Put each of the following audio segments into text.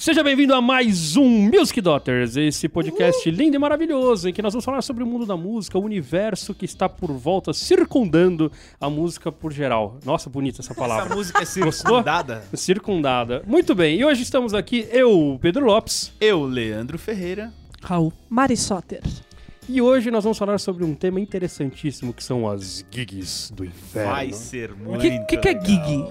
Seja bem-vindo a mais um Music Daughters, esse podcast lindo e maravilhoso em que nós vamos falar sobre o mundo da música, o universo que está por volta, circundando a música por geral. Nossa, bonita essa palavra. Essa música é Gostou? circundada. Circundada. Muito bem, e hoje estamos aqui, eu, Pedro Lopes, Eu, Leandro Ferreira. Raul. Mari Soter. e hoje nós vamos falar sobre um tema interessantíssimo que são as gigs do inferno. Vai ser O muito. que, que, que é gig?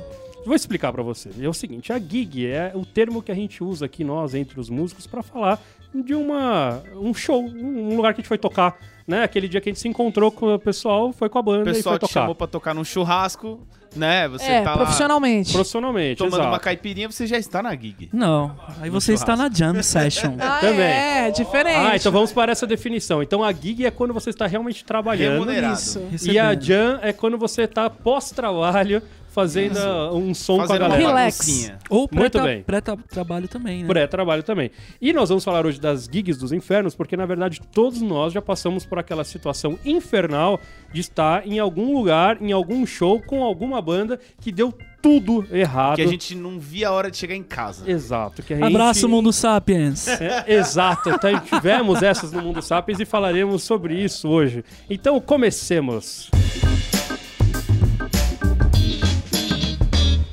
Vou explicar pra você. É o seguinte, a gig é o termo que a gente usa aqui nós entre os músicos pra falar de uma um show, um lugar que a gente foi tocar, né? Aquele dia que a gente se encontrou com o pessoal, foi com a O banda e pessoal foi te tocar. chamou pra tocar num churrasco, né? Você é, tá lá profissionalmente. Profissionalmente, tomando exato. uma caipirinha, você já está na gig. Não, aí você está na jam session. Ah, Também. é, diferente. Ah, então vamos para essa definição. Então a gig é quando você está realmente trabalhando. Remunerado. Isso. E a jam é quando você tá pós-trabalho fazendo ah, um som com a Fazendo galera. Relax. Ou pré-trabalho também, né? Pré-trabalho também. E nós vamos falar hoje das gigs dos infernos, porque na verdade todos nós já passamos por aquela situação infernal de estar em algum lugar, em algum show, com alguma banda que deu tudo errado. Que a gente não via a hora de chegar em casa. Exato. Que a gente... Abraço, Mundo Sapiens. É, exato, então, tivemos essas no Mundo Sapiens e falaremos sobre isso hoje. Então comecemos.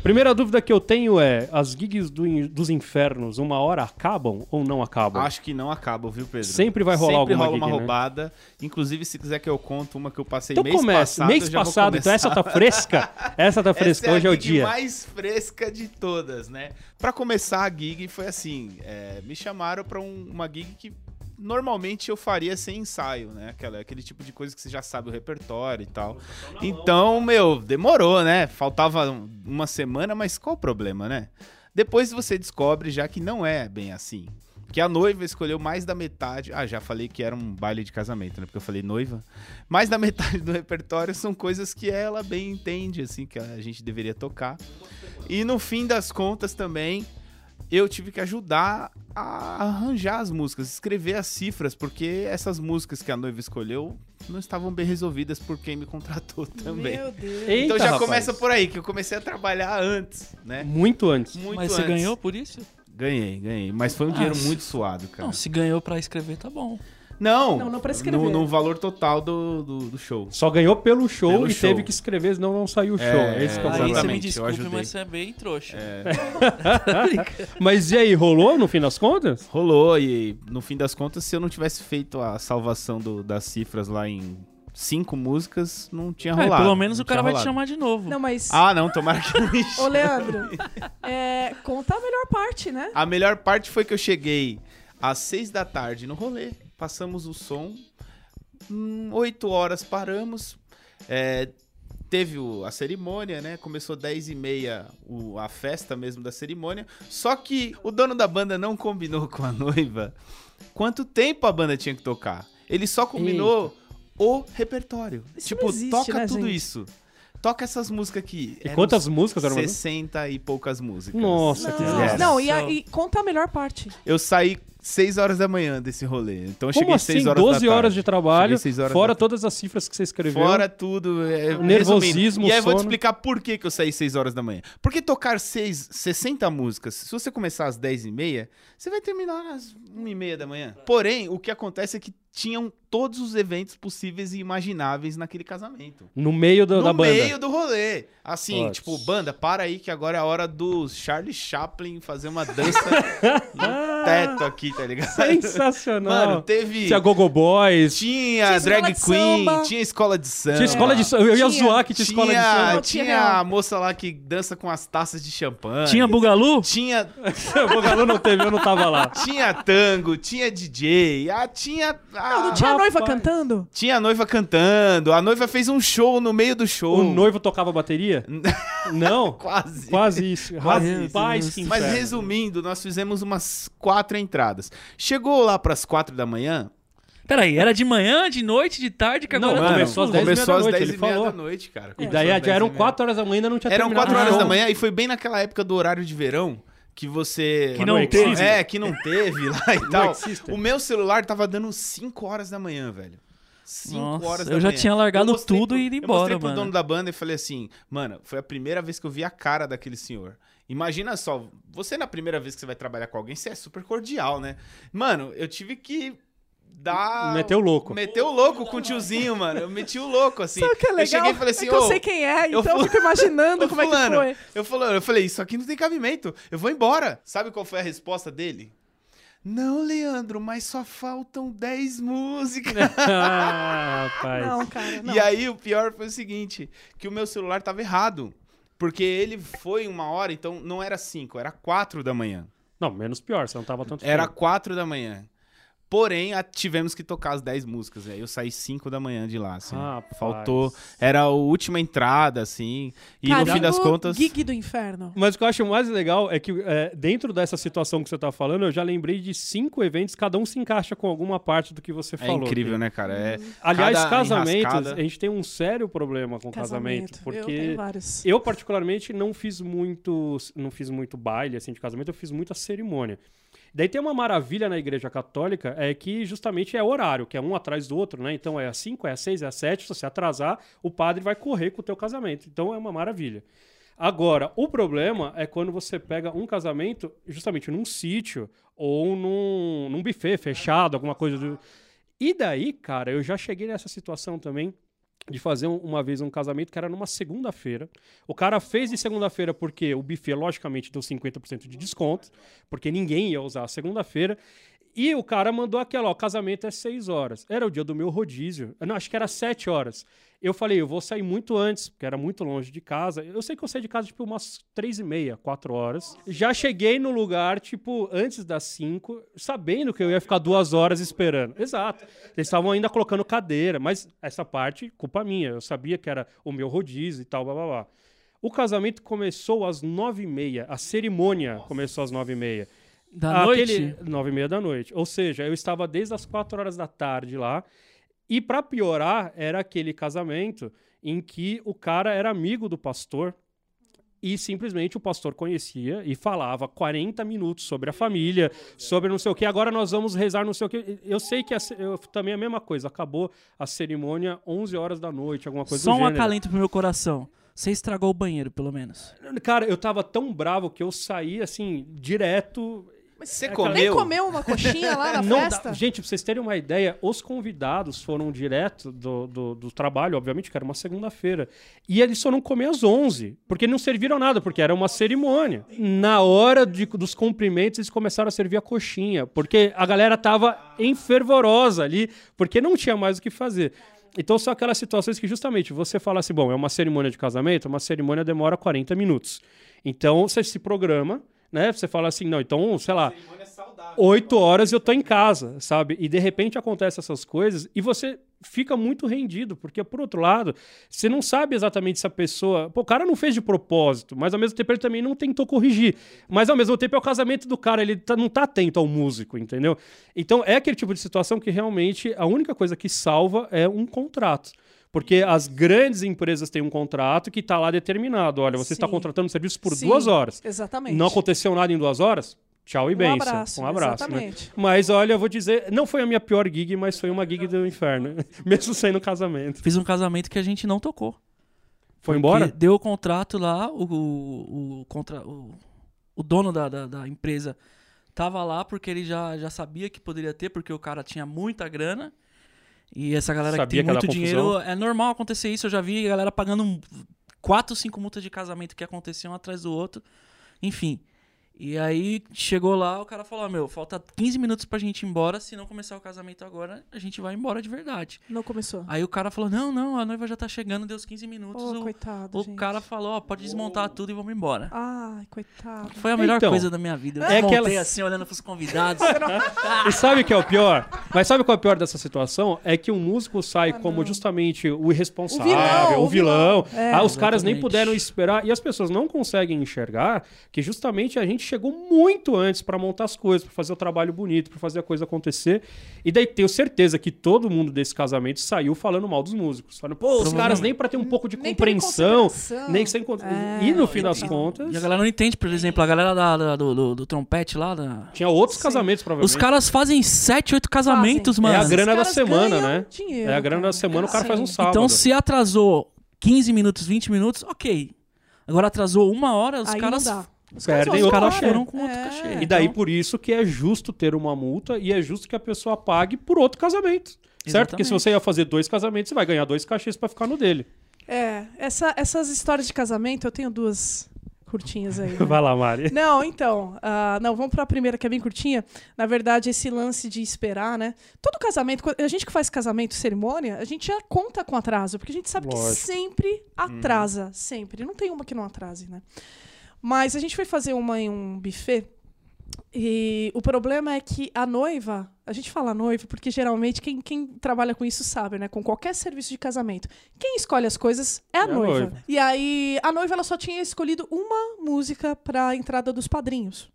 Primeira dúvida que eu tenho é: as gigs do dos infernos, uma hora acabam ou não acabam? Acho que não acaba, viu, Pedro? Sempre vai rolar Sempre alguma rola uma gig, né? roubada. Inclusive, se quiser que eu conte uma que eu passei Então mês começa. passado, Mês passado, então essa tá fresca. Essa tá fresca, Essa é hoje é a o gig dia. mais fresca de todas, né? Pra começar a gig foi assim, é, me chamaram pra um- uma gig que normalmente eu faria sem ensaio, né? Aquela, aquele tipo de coisa que você já sabe o repertório e tal. Então, meu, demorou, né? Faltava um- uma semana, mas qual o problema, né? Depois você descobre já que não é bem assim. Que a noiva escolheu mais da metade. Ah, já falei que era um baile de casamento, né? Porque eu falei noiva. Mais da metade do repertório são coisas que ela bem entende, assim, que a gente deveria tocar. E no fim das contas também, eu tive que ajudar a arranjar as músicas, escrever as cifras, porque essas músicas que a noiva escolheu não estavam bem resolvidas por quem me contratou também. Meu Deus. Eita, então já rapaz. começa por aí, que eu comecei a trabalhar antes, né? Muito antes. Muito Mas você antes. ganhou por isso? Ganhei, ganhei. Mas foi um Ah, dinheiro se- muito suado, cara. Não, se ganhou pra escrever, tá bom. Não, Não, não pra escrever. No, no valor total do, do, do show. Só ganhou pelo show Pelo e show. teve que escrever, senão não saiu o show. É, É, esse que é o Aí você me desculpe, mas você é bem trouxa. Mas e aí, rolou no fim das contas? Rolou e no fim das contas, se eu não tivesse feito a salvação do- das cifras lá em cinco músicas, não tinha É, rolado. pelo menos o cara vai te chamar de novo. Não, mas... Ah, não, tomara que não me Ô. Leandro, é, conta a melhor parte, né? A melhor parte foi que eu cheguei às seis da tarde no rolê, passamos o som, hum, oito horas paramos, é, teve o- a cerimônia, né? Começou dez e meia o- a festa mesmo da cerimônia, só que o dono da banda não combinou com a noiva quanto tempo a banda tinha que tocar. Ele só combinou o repertório. Isso tipo, existe, toca né, tudo gente? isso. Toca essas músicas aqui. E Eram quantas músicas eram mais? 60 e poucas músicas. Nossa, que Não, desgraça. não e, a- e conta a melhor parte. Eu saí 6 horas da manhã desse rolê. Então eu Como cheguei assim? 6 horas 12 da horas de trabalho, horas fora da- todas as cifras que você escreveu. Fora tudo. É, nervosismo. E aí eu vou te explicar por que, que eu saí 6 horas da manhã. Porque tocar seis, 60 músicas, se você começar às 10 e meia, você vai terminar às 1 e meia da manhã. Porém, o que acontece é que tinham todos os eventos possíveis e imagináveis naquele casamento. No meio do- no da banda. meio do rolê. Assim, tipo, banda, para aí que agora é a hora do Charlie Chaplin fazer uma dança no teto aqui, tá ligado? Sensacional. Mano, teve. Tinha Gogo Boys, Tinha, Tinha drag queen, samba. tinha escola de samba. tinha escola de samba. Eu ia Tinha- zoar que tinha, escola de tinha, samba. Não, tinha tinha a moça lá que dança com as taças de champanhe. Tinha Bugalu? Tinha, o Bogalu não teve, eu não tava lá. tinha tango, tinha DJ, ah, tinha. Ah, Não, não tinha a noiva rapaz. cantando? tinha a noiva cantando. A noiva fez um show no meio do show. O noivo tocava bateria? Não. Quase. Quase isso. Quase Rapaz, isso. Mas resumindo, nós fizemos umas quatro entradas. Chegou lá pras quatro da manhã. Peraí, era de manhã, de noite, de tarde, que Não, agora mano, tá começou às confuso. 10 começou às meia-noite, 10 ele e meia falou. da noite, cara. E Começou daí às já eram 10 e meia. 4 horas da manhã e ainda não tinha Eram terminado 4 o horas da manhã e foi bem naquela época do horário de verão que você. Que não teve. É, que não teve lá e tal. O meu celular tava dando 5 horas da manhã, velho. 5 Nossa, horas da eu já manhã. tinha largado Eu mostrei tudo pro- e ido Eu embora, mostrei pro mano. dono da banda e falei assim, mano, foi a primeira vez que eu vi a cara daquele senhor. Imagina só, você na primeira vez que você vai trabalhar com alguém, você é super cordial, né? Mano, eu tive que dar. Meteu o louco. Meteu o louco com o tiozinho, mano. Eu meti o louco, assim. Sabe o que é legal? Eu cheguei e falei assim, é que eu sei quem é, eu então eu fui- fico imaginando como é que fulano, foi. Eu falei, eu falei, isso aqui não tem cabimento. Eu vou embora. Sabe qual foi a resposta dele? Não, Leandro, mas só faltam 10 músicas. ah, rapaz. Não, cara, não. E aí o pior foi o seguinte, que o meu celular tava errado. Porque ele foi uma hora, então não era 5, era 4 da manhã. Não, menos pior, você não tava tanto Era tempo. 4 da manhã. Porém, a- tivemos que tocar as 10 músicas. Aí eu saí 5 da manhã de lá, assim. Rapaz. Faltou. Era a última entrada, assim. E Cara, no fim das o contas. Gig do inferno. Mas o que eu acho mais legal é que é, dentro dessa situação que você tá falando, eu já lembrei de cinco eventos, cada um se encaixa com alguma parte do que você É falou. incrível, aqui. né, cara? É, Aliás, cada casamentos, enrascada- a gente tem um sério problema com casamento, Eu porque tenho vários. eu particularmente não fiz muito, não fiz muito baile assim de casamento, eu fiz muita cerimônia. Daí tem uma maravilha na igreja católica, é que justamente é horário, que é um atrás do outro, né? Então é às 5, é às 6, é às 7, se você atrasar, o padre vai correr com o teu casamento. Então é uma maravilha. Agora, o problema é quando você pega um casamento justamente num sítio ou num, num buffet fechado, alguma coisa do. E daí, cara, eu já cheguei nessa situação também de fazer um- uma vez um casamento que era numa segunda-feira. O cara fez de segunda-feira porque o buffet, logicamente, deu 50% de desconto, porque ninguém ia usar a segunda-feira. E o cara mandou aquela, ó, o casamento é 6 horas. Era o dia do meu rodízio. Eu Não, acho que era 7 horas. Eu falei, eu vou sair muito antes, porque era muito longe de casa. Eu sei que eu saí de casa, tipo, umas 3 e meia, 4 horas. Já cheguei no lugar, tipo, antes das 5, sabendo que eu ia ficar duas horas esperando. Exato. Eles estavam ainda colocando cadeira, mas essa parte, culpa minha. Eu sabia que era o meu rodízio e tal, blá, blá, blá. O casamento começou às 9 e meia. A cerimônia começou às 9 e meia. Da noite? Aquele- Nove e meia da noite. Ou seja, eu estava desde as quatro horas da tarde lá. E para piorar, era aquele casamento em que o cara era amigo do pastor e simplesmente o pastor conhecia e falava 40 minutos sobre a família, sobre não sei o que. Agora nós vamos rezar não sei o que. Eu sei que a eu, também é a mesma coisa. Acabou a cerimônia 11 horas da noite, alguma coisa Só do um gênero. acalento pro meu coração. Você estragou o banheiro, pelo menos. Cara, eu tava tão bravo que eu saí assim direto Você É, comeu? Nem comeu uma coxinha lá na Não festa? dá- Gente, pra vocês terem uma ideia, os convidados foram direto do, do, do trabalho, obviamente, que era uma segunda-feira. E eles só não comer às 11, porque não serviram nada, porque era uma cerimônia. Na hora de- dos cumprimentos, eles começaram a servir a coxinha, porque a galera tava enfervorosa ali, porque não tinha mais o que fazer. Então, são aquelas situações que, justamente, você fala assim: bom, é uma cerimônia de casamento, uma cerimônia demora 40 minutos. Então, você se programa, né? Você fala assim: não, então, sei lá, oito horas eu tô em casa, sabe? E de repente acontecem essas coisas e você fica muito rendido, porque por outro lado, você não sabe exatamente se a pessoa. Pô, o cara não fez de propósito, mas ao mesmo tempo ele também não tentou corrigir. Mas ao mesmo tempo é o casamento do cara, ele tá- não tá atento ao músico, entendeu? Então é aquele tipo de situação que realmente a única coisa que salva é um contrato. Porque as grandes empresas têm um contrato que está lá determinado. Olha, você está contratando serviço por Sim, duas horas. Exatamente. Não aconteceu nada em duas horas? Tchau e Um benção. abraço, um abraço. né? exatamente. Mas olha, eu vou dizer, não foi a minha pior gig, mas foi uma gig do inferno. Mesmo sendo casamento. Fiz um casamento que a gente não tocou. Foi embora? Deu o contrato lá, o, o, o, contra, o, o dono da, da, da empresa tava lá porque ele já, já sabia que poderia ter, porque o cara tinha muita grana. E essa galera Sabia que tem que muito dinheiro, é normal acontecer isso. Eu já vi a galera pagando quatro, cinco multas de casamento que aconteciam um atrás do outro. Enfim. E aí chegou lá, o cara falou: "Ó, Meu, falta 15 minutos pra gente ir embora. Se não começar o casamento agora, a gente vai embora de verdade. Não começou. Aí o cara falou: Não, não, a noiva já tá chegando, deu os 15 minutos. Oh, o coitado, o gente. cara falou: Ó, pode desmontar tudo e vamos embora. Ai, coitado. Foi a melhor Então, coisa da minha vida. Eu é aquela- assim, olhando pros convidados. E sabe o que é o pior? Mas sabe qual é o pior dessa situação? É que o músico sai como justamente o irresponsável, O vilão, o o vilão. É. Ah, os caras nem Exatamente. puderam esperar. E as pessoas não conseguem enxergar que justamente a gente chegou muito antes pra montar as coisas, pra fazer o trabalho bonito, pra fazer a coisa acontecer. E daí tenho certeza que todo mundo desse casamento saiu falando mal dos músicos. Falando, pô, os caras nem pra ter um pouco de Nem compreensão, nem sem. É, e no fim das contas, E a galera não entende, por exemplo, a galera da- da- do, do- do trompete lá. da- tinha outros Sim. casamentos, provavelmente. Os caras fazem 7, 8 casamentos, Fazem. mano. É a grana da semana, né? dinheiro, é a grana da cara. semana, o cara faz um Sim. sábado. Então, se atrasou 15 minutos, 20 minutos, ok. Agora atrasou uma hora, os Aí caras não dá. Os Perdem caras Os caras cachê. foram com outro É. cachê. E daí então- por isso que é justo ter uma multa e é justo que a pessoa pague por outro casamento. Certo? Porque se você ia fazer dois casamentos, você vai ganhar dois cachês pra ficar no dele. É, essa- essas histórias de casamento, eu tenho duas curtinhas aí. né? Vai lá, Mari. Não, então, ah, não, vamos para a primeira que é bem curtinha. Na verdade, esse lance de esperar, né? Todo casamento, a gente que faz casamento, cerimônia, a gente já conta com atraso, porque a gente sabe que Lógico. sempre atrasa, sempre. Não tem uma que não atrase, né? Mas a gente foi fazer uma em um buffet e o problema é que a noiva, a gente fala noiva porque geralmente quem, quem trabalha com isso sabe, né? Com qualquer serviço de casamento, quem escolhe as coisas é a, É a noiva. noiva. E aí a noiva ela só tinha escolhido uma música para a entrada dos padrinhos.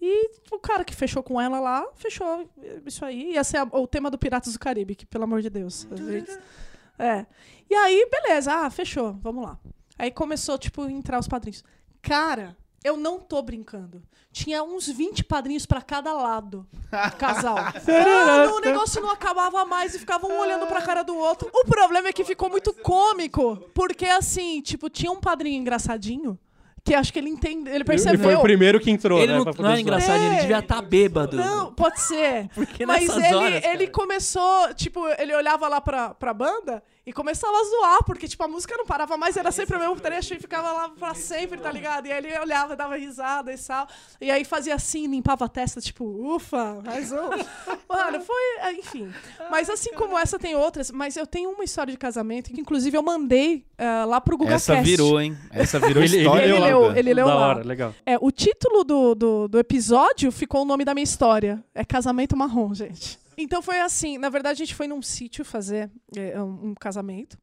E o cara que fechou com ela lá, fechou isso aí. Ia ser a- o tema do Piratas do Caribe, que pelo amor de Deus. gente- É. E aí, beleza, ah, fechou, vamos lá. Aí começou, tipo, a entrar os padrinhos. Cara, eu não tô brincando. Tinha uns 20 padrinhos pra cada lado do casal. Mano, o negócio não acabava mais e ficavam um olhando pra cara do outro. O problema é que ficou muito cômico, porque assim, tipo, tinha um padrinho engraçadinho que acho que ele entende, ele Ele foi percebeu. o primeiro que entrou, Ele né? não, pra poder não é engraçado, ele É. devia estar bêbado. Não, pode ser. Porque Mas ele, horas, ele começou, tipo, ele olhava lá pra, pra banda e começava a zoar, porque, tipo, a música não parava mais, era sempre o mesmo trecho e ficava lá pra sempre, tá ligado? E aí ele olhava, dava risada e tal. E aí fazia assim, limpava a testa, tipo, ufa, mais um. Mano, foi, é, enfim. Mas assim como essa, tem outras. Mas eu tenho uma história de casamento que, inclusive, eu mandei ah, lá pro Google Essa Cast. virou, hein? Essa virou Ele- ele história. Ele leu lá. leu, ele leu da lá. hora, legal. É, o título do, do, do episódio ficou o nome da minha história. É Casamento Marrom, gente. Então foi assim, na verdade a gente foi num sítio fazer é, um, um casamento.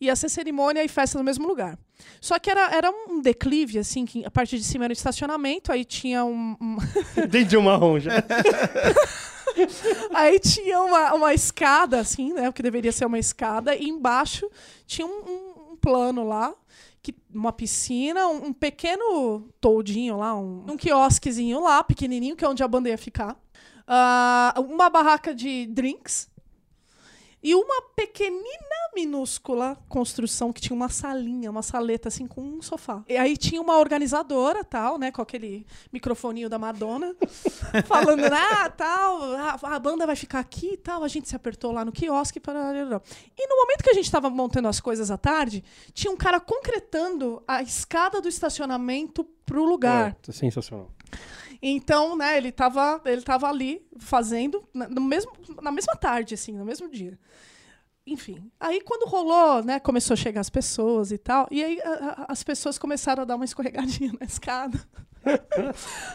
Ia ser cerimônia e festa no mesmo lugar. Só que era, era um declive, assim, que a parte de cima era estacionamento, aí tinha um. um- Entendi o marrom já. aí tinha uma, uma escada, assim, né? O que deveria ser uma escada, e embaixo tinha um, um- um plano lá, que, uma piscina, um, um pequeno toldinho lá, um, um quiosquezinho lá, pequenininho, que é onde a banda ia ficar. Ah, uma barraca de drinks. E uma pequenina, minúscula construção que tinha uma salinha, uma saleta assim com um sofá. E aí tinha uma organizadora, tal, né, com aquele microfoninho da Madonna, falando, ah, tal, a, a banda vai ficar aqui e tal. A gente se apertou lá no quiosque para E no momento que a gente estava montando as coisas à tarde, tinha um cara concretando a escada do estacionamento pro lugar. É, sensacional. Então, né, ele tava, ele tava ali fazendo no mesmo, na mesma tarde, assim, no mesmo dia. Enfim, aí quando rolou, né, começou a chegar as pessoas e tal, e aí a- a- as pessoas começaram a dar uma escorregadinha na escada.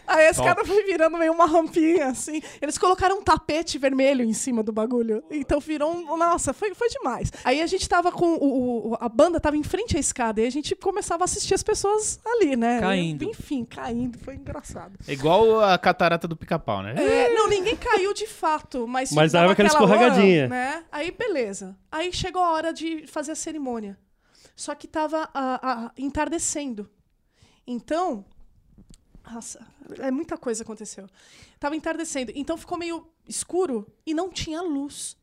Aí a escada foi virando meio uma rampinha, assim. Eles colocaram um tapete vermelho em cima do bagulho. Então virou um. Nossa, foi, foi demais. Aí a gente tava com. O, o- a banda tava em frente à escada e a gente começava a assistir as pessoas ali, né? Caindo. Enfim, caindo. Foi engraçado. É igual a catarata do pica-pau, né? É, não, ninguém caiu de fato, mas. Mas dava aquela escorregadinha. Né? Aí, beleza. Aí chegou a hora de fazer a cerimônia. Só que tava ah, ah, entardecendo. Então. Nossa, é muita coisa aconteceu. Tava entardecendo. Então ficou meio escuro e não tinha luz.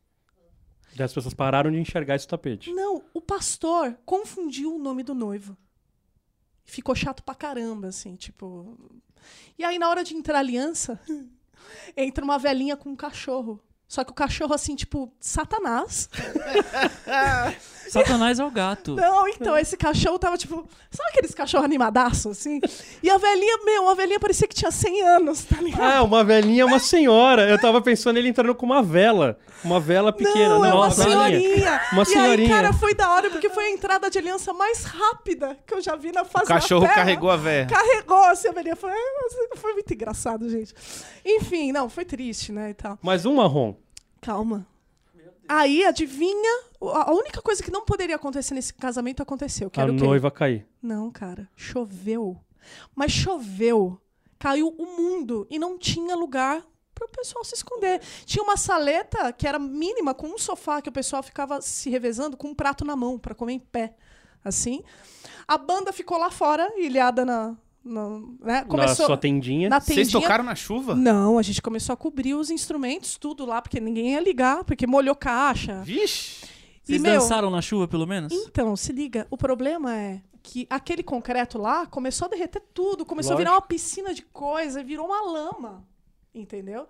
Daí as pessoas pararam de enxergar esse tapete. Não, o pastor confundiu o nome do noivo. Ficou chato pra caramba, assim, tipo. E aí, na hora de entrar a aliança, entra uma velhinha com um cachorro. Só que o cachorro, assim, tipo, Satanás. Satanás é o gato. Não, então, esse cachorro tava, tipo, sabe aqueles cachorros animadaço, assim? E a velhinha, meu, a velhinha parecia que tinha 100 anos, tá ligado? Ah, uma velhinha, uma senhora. Eu tava pensando ele entrando com uma vela. Uma vela pequena. Não, é uma senhorinha. Uma E senhorinha. aí, cara, foi da hora, porque foi a entrada de aliança mais rápida que eu já vi na fase O cachorro Terra. carregou a véia. Carregou assim, a velhinha. Foi, foi muito engraçado, gente. Enfim, não, foi triste, né, e tal. Mais um marrom. Calma. Aí, adivinha, a única coisa que não poderia acontecer nesse casamento aconteceu, que A era o quê? noiva cair. Não, cara, choveu. Mas choveu, caiu o mundo e não tinha lugar para o pessoal se esconder. Tinha uma saleta que era mínima, com um sofá que o pessoal ficava se revezando com um prato na mão para comer em pé, assim. A banda ficou lá fora, ilhada na, na né? Começou Na sua tendinha. na Vocês tendinha. tocaram na chuva? Não, a gente começou a cobrir os instrumentos, tudo lá, porque ninguém ia ligar, porque molhou caixa. Vixe! E, Vocês meu, dançaram na chuva, pelo menos? Então, se liga, o problema é que aquele concreto lá começou a derreter tudo, começou a virar uma piscina de coisa, virou uma lama, entendeu?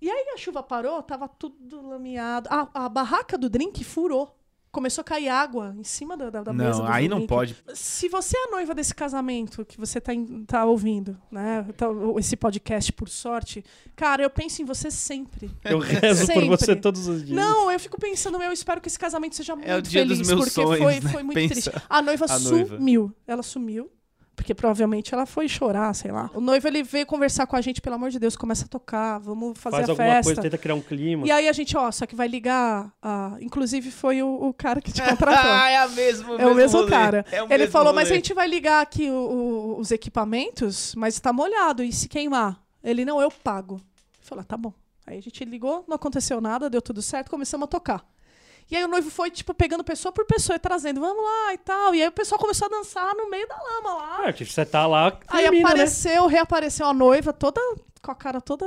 E aí a chuva parou, tava tudo lameado. A, a barraca do drink furou. Começou a cair água em cima da, da, da mesa. Não, aí não pode. Se você é a noiva desse casamento que você tá, em- tá ouvindo, né? tá- esse podcast, por sorte, cara, eu penso em você sempre. Eu rezo por Sempre. você todos os dias. Não, eu fico pensando, eu espero que esse casamento seja muito É o dia feliz, dos meus porque sonhos, foi, né? foi muito Pensa. triste. A noiva A noiva. sumiu. Ela sumiu. Porque provavelmente ela foi chorar, sei lá. O noivo ele veio conversar com a gente, pelo amor de Deus, começa a tocar, vamos fazer Faz a alguma festa. coisa, tenta criar um clima. E aí a gente, ó, só que vai ligar. a- Inclusive foi o, o cara que te contratou. Ah, é a mesma, É o mesmo rolê. cara. É o Ele mesmo falou, mas a rolê. gente vai ligar aqui o- o- os equipamentos, mas tá molhado, e se queimar? Ele, não, eu pago. Eu falei, ah, tá bom. Aí a gente ligou, não aconteceu nada, deu tudo certo, começamos a tocar. E aí o noivo foi, tipo, pegando pessoa por pessoa e trazendo, vamos lá e tal. E aí o pessoal começou a dançar no meio da lama lá. Ah, tipo, você tá lá, aí termina, né? apareceu, reapareceu a noiva toda com a cara toda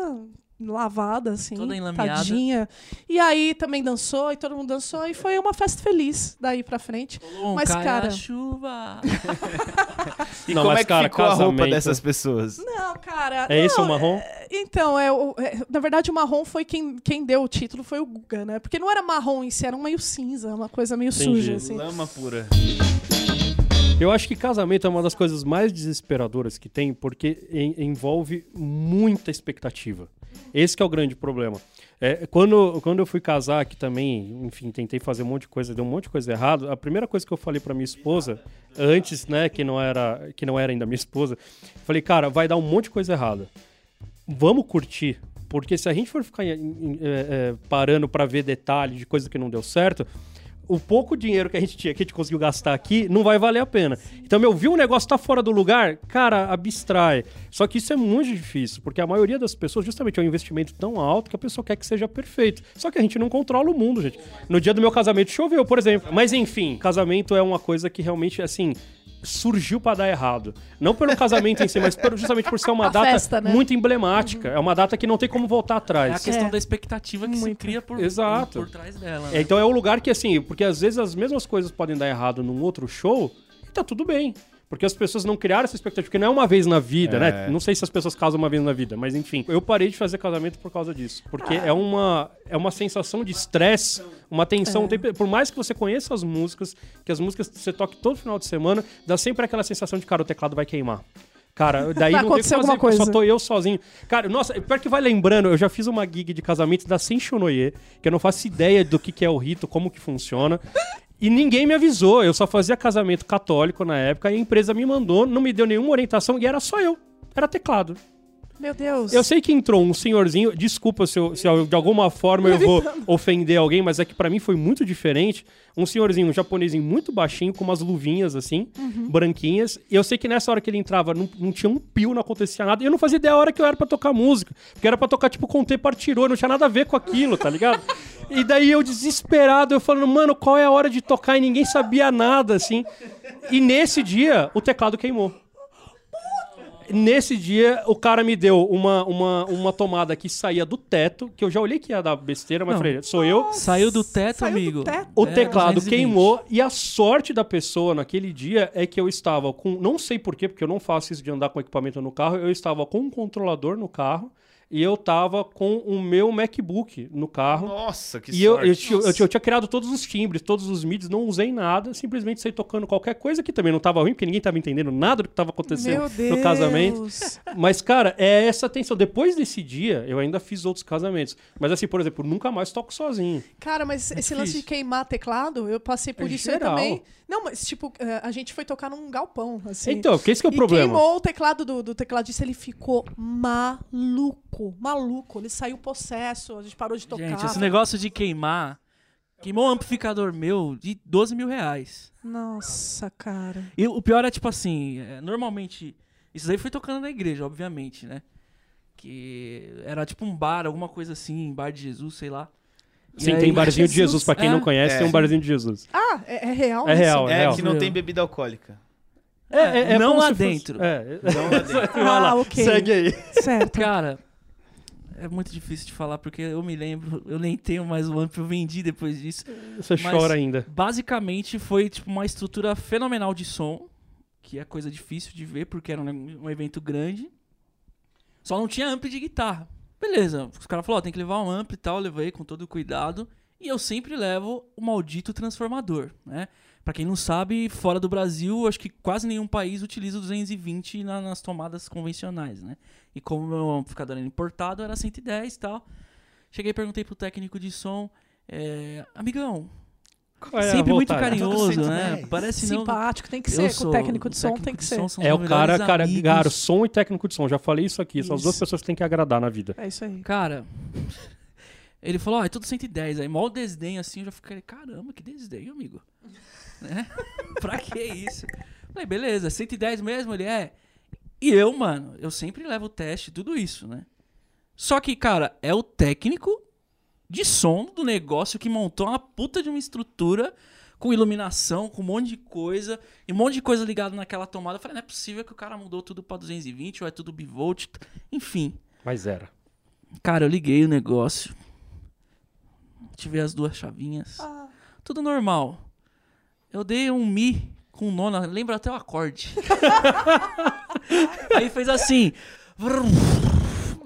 lavada, assim. Toda enlameada. Tadinha. E aí também dançou, e todo mundo dançou, e foi uma festa feliz daí pra frente. Um Mas, cai cara- a chuva. E Não, como mas, é que cara, ficou a roupa casamento- dessas pessoas? Não, cara. É não, o marrom? Então, é, o- é, na verdade, o marrom foi quem, quem deu o título, foi o Guga, né? Porque não era marrom em si, era um meio cinza, uma coisa meio Entendi. suja, assim. Lama pura. Eu acho que casamento é uma das coisas mais desesperadoras que tem, porque en- envolve muita expectativa. Esse que é o grande problema. É, quando, quando eu fui casar aqui também, enfim, tentei fazer um monte de coisa, deu um monte de coisa errado. A primeira coisa que eu falei pra minha esposa, antes, né, que não era, que não era ainda minha esposa, falei, cara, vai dar um monte de coisa errada. Vamos curtir. Porque se a gente for ficar é, é, parando pra ver detalhe de coisa que não deu certo, o pouco dinheiro que a gente tinha, que a gente conseguiu gastar aqui, não vai valer a pena. Então, meu, viu um negócio tá fora do lugar, cara, abstrai. Só que isso é muito difícil, porque a maioria das pessoas, justamente, é um investimento tão alto que a pessoa quer que seja perfeito. Só que a gente não controla o mundo, gente. No dia do meu casamento choveu, por exemplo. Mas enfim, casamento é uma coisa que realmente, assim. Surgiu pra dar errado. Não pelo casamento em si, mas justamente por ser uma A data festa, né? muito emblemática. É uma data que não tem como voltar É a atrás. questão É. da expectativa que se Muito. cria por, Exato. por trás dela. É, né? então é o lugar que, assim, porque às vezes as mesmas coisas podem dar errado num outro show e tá tudo bem. Porque as pessoas não criaram essa expectativa, porque não é uma vez na vida, né? Não sei se as pessoas casam uma vez na vida, mas enfim. Eu parei de fazer casamento por causa disso. Porque é, uma, é uma sensação de estresse, uma tensão. tempo- Por mais que você conheça as músicas, que as músicas você toque todo final de semana, dá sempre aquela sensação de, cara, o teclado vai queimar. Cara, daí Vai não tem o que fazer, alguma só coisa. tô eu sozinho. Cara, nossa, pior que vai lembrando, eu já fiz uma gig de casamento da Senchonoye, que eu não faço ideia do que, que é o rito, como que funciona. E ninguém me avisou, eu só fazia casamento católico na época, e a empresa me mandou, não me deu nenhuma orientação, e era só eu. Era teclado. Meu Deus. Eu sei que entrou um senhorzinho, desculpa se, eu- se eu- de alguma forma eu vou ofender alguém, mas é que pra mim foi muito diferente. Um senhorzinho, um japonesinho muito baixinho, com umas luvinhas assim, branquinhas. E eu sei que nessa hora que ele entrava, não, não tinha um pio, não acontecia nada. E eu não fazia ideia a hora que eu era pra tocar música. Porque era pra tocar, tipo, Conte Partirou, não tinha nada a ver com aquilo, tá ligado? E daí eu desesperado, eu falando, mano, qual é a hora de tocar? E ninguém sabia nada, assim. E nesse dia, o teclado queimou. Nesse dia, o cara me deu uma, uma, uma tomada que saía do teto, que eu já olhei que ia dar besteira, mas Não. falei, sou eu. Saiu do teto, Saiu do amigo. teto. O É, teclado 220. queimou e a sorte da pessoa naquele dia é que eu estava com, não sei porquê, porque eu não faço isso de andar com equipamento no carro, eu estava com um controlador no carro e eu estava com o meu MacBook no carro. Nossa, que E eu, sorte. eu, tinha- eu tinha- eu tinha criado todos os timbres, todos os mids, não usei nada, simplesmente saí tocando qualquer coisa que também não tava ruim, porque ninguém tava entendendo nada do que tava acontecendo Meu Deus. no casamento. Mas, cara, é essa tensão. Depois desse dia, eu ainda fiz outros casamentos. Mas, assim, por exemplo, nunca mais toco sozinho. Cara, mas esse lance de difícil. queimar teclado, eu passei por É isso geral. também. Não, mas tipo, eh, a gente foi tocar num galpão, assim. Então, que esse que é o e problema. queimou o teclado do, do tecladista, ele ficou maluco, maluco. Ele saiu possesso, a gente parou de tocar. Gente, esse negócio de queimar. Queimou um amplificador meu de 12 mil reais. Nossa, cara. E o pior é, tipo assim, é, normalmente. Isso daí foi tocando na igreja, obviamente, né? Que era tipo um bar, alguma coisa assim, bar de Jesus, sei lá. E Sim, aí- tem barzinho de Jesus. Pra quem É. não conhece, É. tem um barzinho de Jesus. Ah, é, é real É real, É, real. que não tem bebida alcoólica. não como lá fosse- dentro. É. Não lá dentro. Ah, ok. Segue aí. Certo. Cara, é muito difícil de falar porque eu me lembro, eu nem tenho mais o amp, eu vendi depois disso. Você Mas- chora ainda. Basicamente foi tipo uma estrutura fenomenal de som, que é coisa difícil de ver porque era um, um evento grande. Só não tinha amp de guitarra. Beleza, os caras falaram, ó, tem que levar um amp e tal, eu levei com todo cuidado. E eu sempre levo o maldito transformador, né? Pra quem não sabe, fora do Brasil, acho que quase nenhum país utiliza o 220 na- nas tomadas convencionais, né? E como o meu amplificador era importado, era 110 e tal. Cheguei e perguntei pro técnico de som, é, amigão, Qual é sempre muito vontade? carinhoso, né? 110. Parece não. Simpático, tem que ser. Com sou- o técnico de som técnico tem que ser. som É o cara, cara, amigos. garçom e técnico de som. Já falei isso aqui. São as duas Isso. pessoas que tem que agradar na vida. É isso aí. Cara, ele falou, ó, é tudo 110. Aí, mal desdém assim, eu já fiquei, caramba, que desdém, amigo. Né? pra que isso? Falei, beleza, 110 mesmo? Ele é. E eu, mano, eu sempre levo o teste, tudo isso, né? Só que, cara, é o técnico de som do negócio que montou uma puta de uma estrutura com iluminação, com um monte de coisa, e um monte de coisa ligada naquela tomada. Eu falei, não é possível que o cara mudou tudo pra 220 ou é tudo bivolt. Enfim. Mas era. Cara, eu liguei o negócio. Tive as duas chavinhas. Ah, Tudo normal. Eu dei um Mi com nona. Lembra até o acorde. Aí fez assim.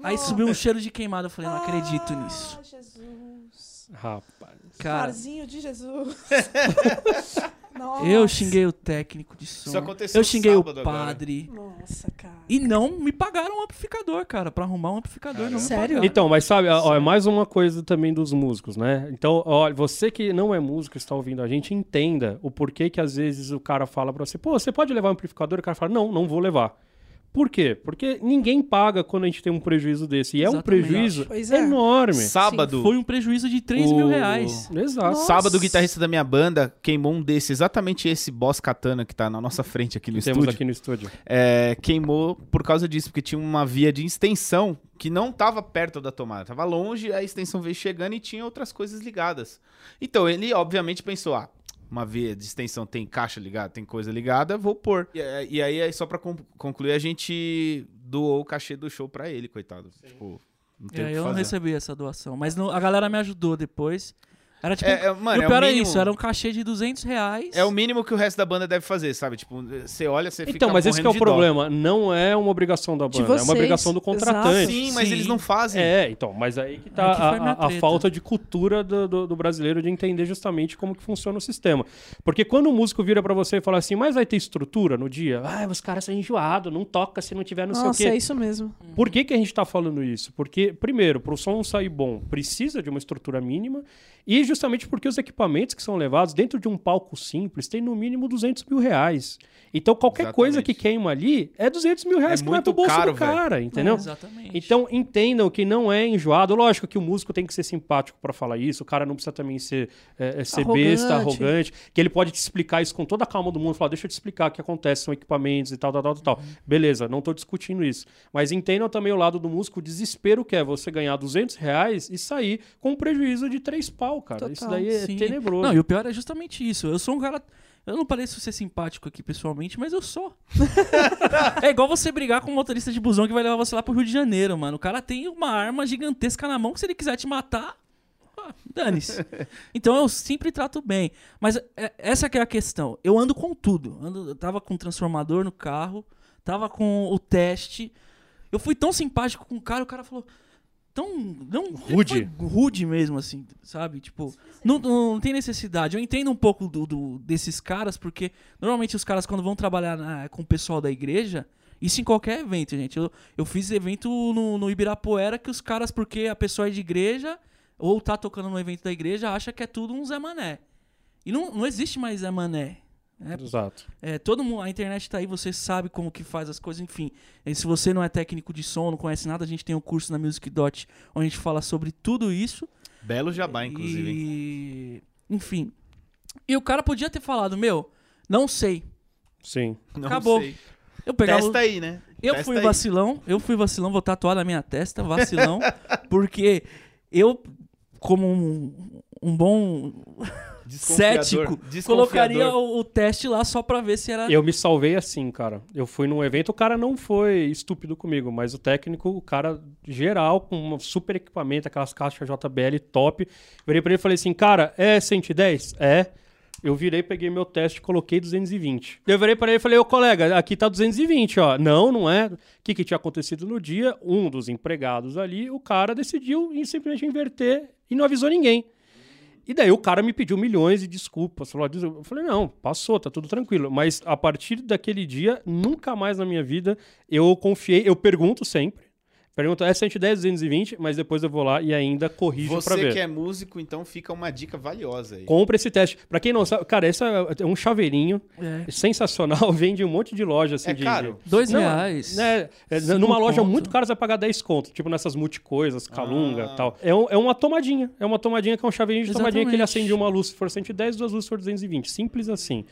Aí subiu um cheiro de queimado. Eu falei, não acredito nisso. Ah, Jesus. Rapaz. Cara, Farzinho de Jesus. Nossa. eu xinguei o técnico de som. Isso aconteceu Eu xinguei o sábado agora. padre. Nossa, cara. E não me pagaram um amplificador, cara. Pra arrumar um amplificador. Sério? Então, mas sabe, ó, é mais uma coisa também dos músicos, né? Então, olha, você que não é músico, está ouvindo a gente, entenda o porquê que às vezes o cara fala pra você, pô, você pode levar um amplificador? E o cara fala, não, não vou levar. Por quê? Porque ninguém paga quando a gente tem um prejuízo desse. E é um prejuízo é. enorme. Sábado. Foi um prejuízo de 3 O- mil reais. Exato. Nossa. Sábado, o guitarrista da minha banda queimou um desse, exatamente esse Boss Katana que tá na nossa frente aqui no Temos estúdio. aqui no estúdio. É, queimou por causa disso, porque tinha uma via de extensão que não tava perto da tomada, tava longe, a extensão veio chegando e tinha outras coisas ligadas. Então ele, obviamente, pensou: ah, uma via de extensão tem caixa ligada, tem coisa ligada, vou pôr. E, é, e aí, aí, só pra con- concluir, a gente doou o cachê do show pra ele, coitado. Tipo, não tem É, o que eu não recebi essa doação. Mas não- a galera me ajudou depois. Era tipo. É, é, mano, e é o pior o é mínimo- isso, era um cachê de 200 reais. É o mínimo que o resto da banda deve fazer, sabe? Tipo, você olha, você fica Então, mas esse que é o de dó. problema. Não é uma obrigação da banda, é uma obrigação do contratante. Sim, mas Sim. eles não fazem. É, então, mas aí que tá Aí que foi a, a- falta de cultura do, do- do brasileiro de entender justamente como que funciona o sistema. Porque quando o músico vira pra você e fala assim, mas vai ter estrutura no dia? Ah, os caras são enjoados, não toca se não tiver não Nossa, sei o é quê. isso mesmo. Por que, que a gente tá falando isso? Porque, primeiro, pro som sair bom, precisa de uma estrutura mínima e justamente porque os equipamentos que são levados dentro de um palco simples tem no mínimo 200 mil reais. Então, qualquer Exatamente. coisa que queima ali é 200 mil reais É que vai pro muito bolso caro, do cara, entendeu? Exatamente. Então entendam que não é enjoado. Lógico que o músico tem que ser simpático pra falar isso. O cara não precisa também ser, é, é, ser Arrogante. besta, arrogante. Que ele pode te explicar isso com toda a calma do mundo. Falar, deixa eu te explicar o que acontece, são equipamentos e tal, tal, tal, tal. Uhum. Beleza, não tô discutindo isso. Mas entendam também o lado do músico, o desespero que é você ganhar 200 reais e sair com um prejuízo de três pau, cara. Total. Isso daí é Sim. tenebroso. Não, e o pior é justamente isso. Eu sou um cara. Eu não pareço ser simpático aqui pessoalmente, mas eu sou. é igual você brigar com um motorista de busão que vai levar você lá pro Rio de Janeiro, mano. O cara tem uma arma gigantesca na mão que se ele quiser te matar, ah, dane-se. Então eu sempre trato bem. Mas é- essa que é a questão. Eu ando com tudo. Ando, eu tava com o transformador no carro, tava com o teste. Eu fui tão simpático com o cara, o cara falou. Tão. Não, ele Rude. rude mesmo, assim, sabe? Tipo, não, não tem necessidade. Eu entendo um pouco do, do- desses caras, porque normalmente os caras, quando vão trabalhar na- com o pessoal da igreja, isso em qualquer evento, gente. Eu, eu fiz evento no, no Ibirapuera que os caras, porque a pessoa é de igreja, ou tá tocando no evento da igreja, acha que é tudo um Zé Mané. E não, não existe mais Zé Mané. Né? Exato. É, todo mundo, a internet tá aí, você sabe como que faz as coisas, enfim. E se você não é técnico de som, não conhece nada, a gente tem um curso na Music Dot onde a gente fala sobre tudo isso. Belo jabá, inclusive. hein? E... Enfim. E o cara podia ter falado, meu, não sei. Sim. Não Acabou. sei. Eu pegava. Testa aí, né? Eu Testa fui aí. vacilão, eu fui vacilão, vou tatuar na minha testa, vacilão, porque eu, como um, um bom cético, colocaria o, o teste lá só pra ver se era. Eu me salvei assim, cara. Eu fui num evento, o cara não foi estúpido comigo, mas o técnico, o cara geral, com um super equipamento, aquelas caixas JBL top. Virei pra ele e falei assim, cara, é 110? É. Eu virei, peguei meu teste e coloquei 220. Eu virei pra ele e falei, ô colega, aqui tá 220, ó. Não, não é. O que, que tinha acontecido no dia? Um dos empregados ali, o cara decidiu simplesmente inverter e não avisou ninguém. E daí o cara me pediu milhões de desculpas. Falou, eu falei, não, passou, tá tudo tranquilo. Mas a partir daquele dia, nunca mais na minha vida eu confiei. Eu pergunto sempre. Pergunto, é 110, 220, mas depois eu vou lá e ainda corrijo Você ver. que é músico, então fica uma dica valiosa aí. Compra esse teste. Pra quem não sabe, cara, esse é um chaveirinho É. sensacional. Vende um monte de loja assim É de. caro? de- Dois Não, reais. né, é, numa loja conto. muito cara você vai pagar 10 conto, tipo nessas multicoisas, calunga Ah. e tal. É, um- é uma tomadinha. É uma tomadinha que é um chaveirinho de tomadinha que ele Exatamente. acende uma luz se for 110, duas luzes se for 220. Simples assim.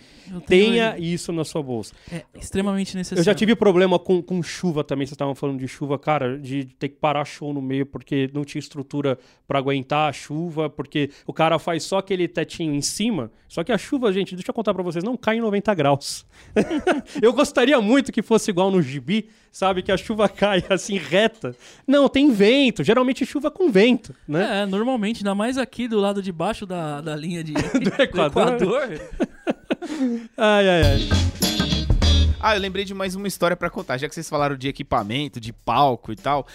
Tenha ele. isso na sua bolsa. É extremamente necessário. Eu já tive problema com, com chuva também. Vocês estavam falando de chuva, cara, de ter que parar show no meio porque não tinha estrutura pra aguentar a chuva, porque o cara faz só aquele tetinho em cima. Só que a chuva, gente, deixa eu contar pra vocês, não cai em 90 graus. eu gostaria muito que fosse igual no gibi, sabe? Que a chuva cai assim reta. Não, tem vento. Geralmente chuva com vento, né? É, normalmente, ainda mais aqui do lado de baixo da, da linha de, do Equador. Ai, ai, ai. Ah, eu lembrei de mais uma história pra contar. Já que vocês falaram de equipamento, de palco e tal.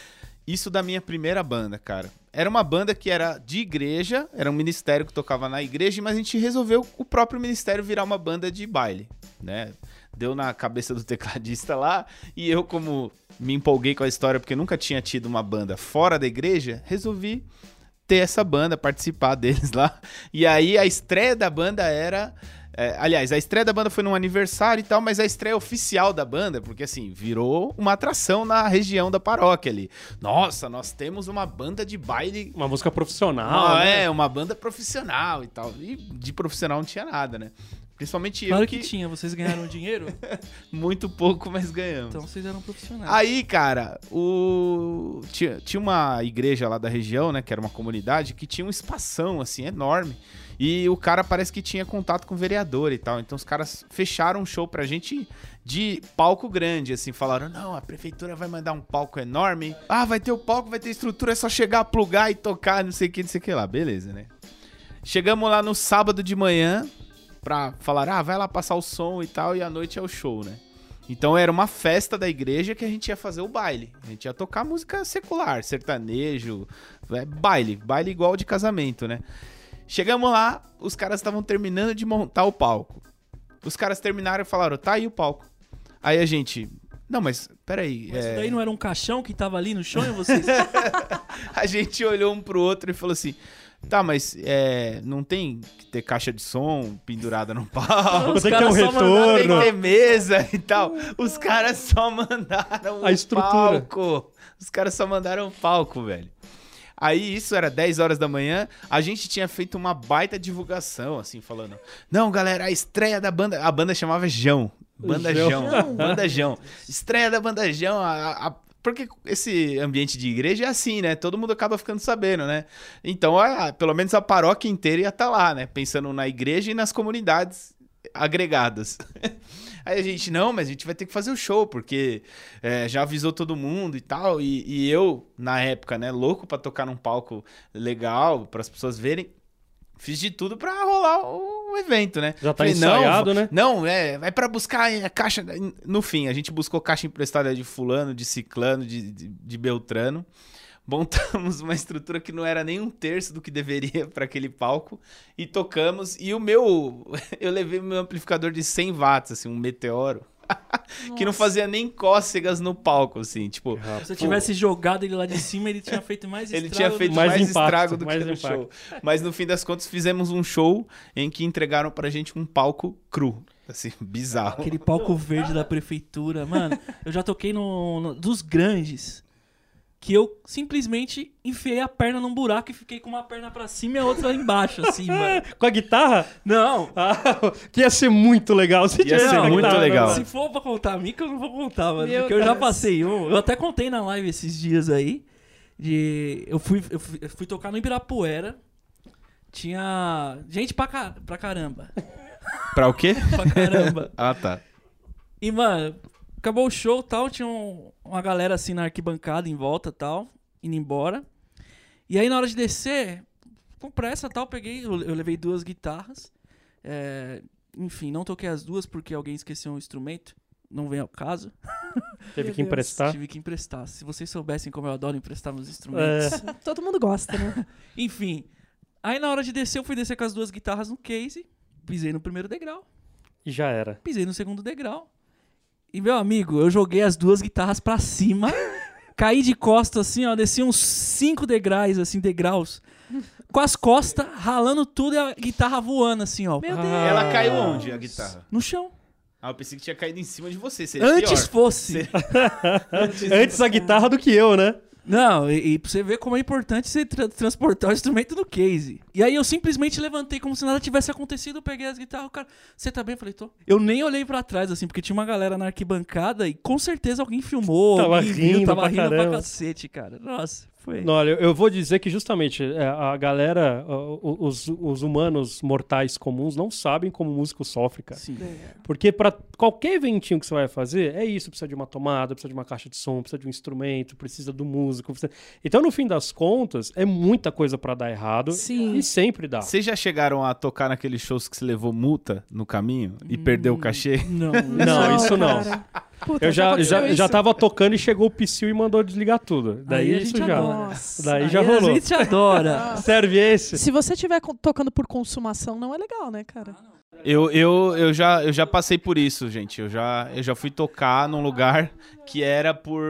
Isso da minha primeira banda, cara. Era uma banda que era de igreja, era um ministério que tocava na igreja, mas a gente resolveu o próprio ministério virar uma banda de baile, né? Deu na cabeça do tecladista lá, e eu, como me empolguei com a história porque nunca tinha tido uma banda fora da igreja, resolvi ter essa banda, participar deles lá. E aí a estreia da banda era. É, aliás, a estreia da banda foi num aniversário e tal, mas a estreia oficial da banda, porque assim, virou uma atração na região da paróquia ali. Nossa, nós temos uma banda de baile. Uma música profissional. Ah, né? É, uma banda profissional e tal. E de profissional não tinha nada, né? Principalmente Claro eu que que, tinha. Vocês ganharam dinheiro? muito pouco, mas ganhamos. Então vocês eram profissionais. Aí, cara, o... tinha, tinha uma igreja lá da região, né? Que era uma comunidade, que tinha um espação, assim, enorme. E o cara parece que tinha contato com o vereador e tal. Então os caras fecharam um show pra gente de palco grande, assim. Falaram, não, a prefeitura vai mandar um palco enorme. Ah, vai ter o palco, vai ter estrutura, é só chegar, plugar e tocar, não sei o que, não sei o que lá. Beleza, né? Chegamos lá no sábado de manhã pra falar, ah, vai lá passar o som e tal, e à noite é o show, né? Então era uma festa da igreja que a gente ia fazer o baile. A gente ia tocar música secular, sertanejo, é, baile, baile igual de casamento, né? Chegamos lá, os caras estavam terminando de montar o palco. Os caras terminaram e falaram, tá aí o palco. Aí a gente, não, mas peraí. Mas é... isso daí não era um caixão que tava ali no chão e vocês. A gente olhou um pro outro e falou assim: tá, mas é, não tem que ter caixa de som pendurada no palco. Os Tem que ter um caras só mandaram- Tem retorno. que ter mesa e tal. Os caras só mandaram A o estrutura. palco. Os caras só mandaram o palco, velho. Aí isso era 10 horas da manhã, a gente tinha feito uma baita divulgação, assim, falando: Não, galera, a estreia da banda. A banda chamava Jão. Banda Jão. Jão. Banda Jão. Estreia da Banda Jão. a- a- porque esse ambiente de igreja é assim, né? Todo mundo acaba ficando sabendo, né? Então, a- pelo menos a paróquia inteira ia estar lá, né? Pensando na igreja e nas comunidades agregadas. Aí a gente, não, mas a gente vai ter que fazer o show, porque é, já avisou todo mundo e tal. E, e eu, na época, né, louco pra tocar num palco legal, para as pessoas verem, fiz de tudo pra rolar o evento, né? Já tá Falei, ensaiado, não, né? Não, é, é pra buscar a caixa. No fim, a gente buscou caixa emprestada de Fulano, de Ciclano, de, de, de Beltrano. Montamos uma estrutura que não era nem um terço do que deveria para aquele palco e tocamos. E o meu. Eu levei meu amplificador de 100 watts, assim, um meteoro. que não fazia nem cócegas no palco, assim, tipo. Se você tivesse jogado ele lá de cima, ele tinha feito mais Ele estrago tinha do feito Mais mais, impacto, estrago do mais que no show. Mas no fim das contas fizemos um show em que entregaram pra gente um palco cru. Assim, bizarro. Aquele palco verde da prefeitura. Mano, eu já toquei no, no- dos grandes. Que eu simplesmente enfiei a perna num buraco e fiquei com uma perna pra cima e a outra lá embaixo, assim, mano. Com a guitarra? Não. Ah, que ia ser muito legal. Se Ia tivesse ser a muito guitarra, legal. né? Se for pra contar a mica, eu não vou contar, mano. Meu porque eu já Deus. passei um. Eu até contei na live esses dias aí. De. Eu fui, eu fui, eu fui tocar no Ibirapuera. tinha gente pra, ca- pra caramba. Pra o quê? Pra caramba. ah, tá. E, mano, acabou o show e tal, tinha um- uma galera assim na arquibancada em volta e tal, indo embora. E aí na hora de descer, com pressa e tal, peguei, eu, eu levei duas guitarras. É, enfim, não toquei as duas porque alguém esqueceu um instrumento. Não vem ao caso. Teve que emprestar. Tive que emprestar. Se vocês soubessem como eu adoro emprestar meus instrumentos. É, Todo mundo gosta, né? Enfim. Aí na hora de descer, eu fui descer com as duas guitarras no case. Pisei no primeiro degrau. e já era. Pisei no segundo degrau. E, meu amigo, eu joguei as duas guitarras pra cima. caí de costas, assim, ó. Desci uns cinco degraus, assim, degraus. Com as costas, ralando tudo e a guitarra voando, assim, ó. Meu Ah. Deus. Ela caiu onde, a guitarra? No chão. Ah, eu pensei que tinha caído em cima de você. Seria Antes pior. fosse. Antes a guitarra do que eu, né? Não, e, e pra você ver como é importante você tra- transportar o instrumento no case. E aí eu simplesmente levantei como se nada tivesse acontecido, peguei as guitarras, o cara, você tá bem? Eu falei, tô. Eu nem olhei pra trás, assim, porque tinha uma galera na arquibancada e com certeza alguém filmou, Tava alguém viu, rindo tava pra rindo pra caramba. cacete, cara. Nossa, foi. Não, olha, eu- vou dizer que justamente é, a galera, os, os humanos mortais comuns não sabem como o músico sofre, cara. Sim. Porque pra qualquer eventinho que você vai fazer, é isso, precisa de uma tomada, precisa de uma caixa de som, precisa de um instrumento, precisa do músico. precisa- Então, no fim das contas, é muita coisa pra dar errado Sim. e sempre dá. Vocês já chegaram a tocar naqueles shows que se levou multa no caminho e perdeu o cachê? Não. Não, isso não. Puta, Eu já, já, já tava tocando e chegou o Psyu e mandou desligar tudo. Daí Aí a isso gente já. Nossa. Daí já Aí rolou. A gente adora. Serve esse? Se você estiver tocando por consumação, não é legal, né, cara? Eu, eu, eu, já, eu já passei por isso, gente. Eu já, eu já fui tocar num lugar que era por,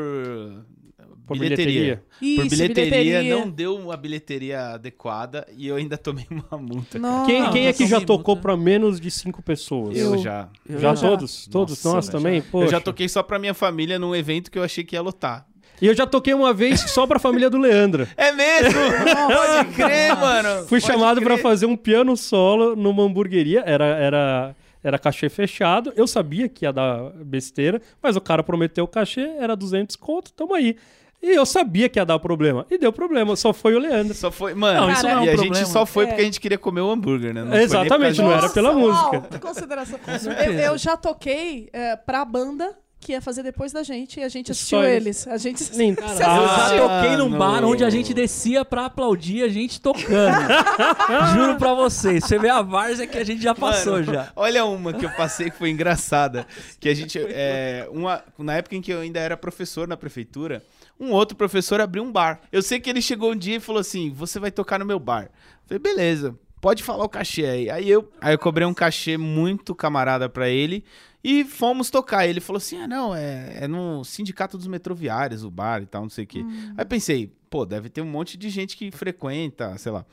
Por bilheteria. Isso, por bilheteria, não deu a bilheteria adequada e eu ainda tomei uma multa. Nossa. Quem, Não, quem já aqui já tocou pra menos de cinco pessoas? Eu, Eu- já. Eu Já já. todos? Todos Nossa, nós já. também? Eu Poxa. já toquei só pra minha família num evento que eu achei que ia lotar. E eu já toquei uma vez só pra família do Leandro. É mesmo? Pode crer, mano. Fui Pode chamado pra crer. fazer um piano solo numa hamburgueria. Era, era, era cachê fechado. Eu sabia que ia dar besteira, mas o cara prometeu o cachê, era 200 conto, tamo aí. E eu sabia que ia dar problema. E deu problema, só foi o Leandro. Só foi, mano, Não, isso não é um e a problema. gente só foi É. porque a gente queria comer o hambúrguer, né? Não foi nem por Exatamente, não era pela música. Uau, que consideração. Eu, eu já toquei é, pra banda que ia fazer depois da gente e a gente Só assistiu eles. eles. A gente Eu Ah, assistiu? já toquei num no- bar onde a gente descia pra aplaudir a gente tocando. Juro pra vocês. Você vê a várzea que a gente já passou Mano, já. Olha uma que eu passei que foi engraçada. Que a gente. É, uma, na época em que eu ainda era professor na prefeitura, um outro professor abriu um bar. Eu sei que ele chegou um dia e falou assim: Você vai tocar no meu bar. Eu falei, beleza, pode falar o cachê aí. Aí eu, aí eu cobrei um cachê muito camarada pra ele. E fomos tocar. Ele falou assim: ah, não, é, é no Sindicato dos Metroviários, o bar e tal, não sei o quê. Aí eu pensei, pô, deve ter um monte de gente que frequenta, sei lá.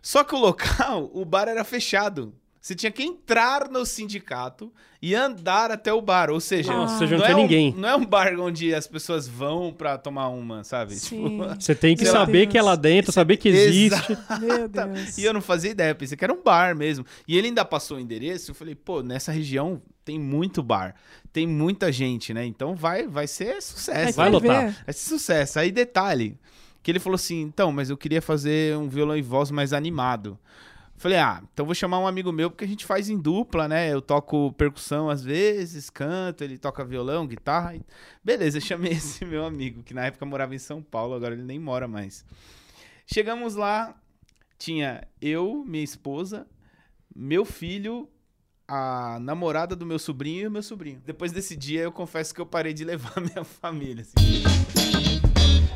Só que o local, o bar era fechado. Você tinha que entrar no sindicato e andar até o bar. Ou seja, Nossa, ou seja, não é tinha um- ninguém. não é um bar onde as pessoas vão pra tomar uma, sabe? Sim. Tipo, Você tem que saber Deus. que é lá dentro, saber que existe. Meu Deus. E eu não fazia ideia, eu pensei que era um bar mesmo. E ele ainda passou o endereço, eu falei, pô, nessa região tem muito bar, tem muita gente, né? Então vai, vai ser sucesso. Vai Vai lotar. Vai ser sucesso. Aí detalhe, que ele falou assim, então, mas eu queria fazer um violão e voz mais animado. Falei, ah, então vou chamar um amigo meu, porque a gente faz em dupla, né? Eu toco percussão às vezes, canto, ele toca violão, guitarra. Beleza, chamei esse meu amigo, que na época morava em São Paulo, agora ele nem mora mais. Chegamos lá, tinha eu, minha esposa, meu filho, a namorada do meu sobrinho e o meu sobrinho. Depois desse dia, eu confesso que eu parei de levar minha família. assim.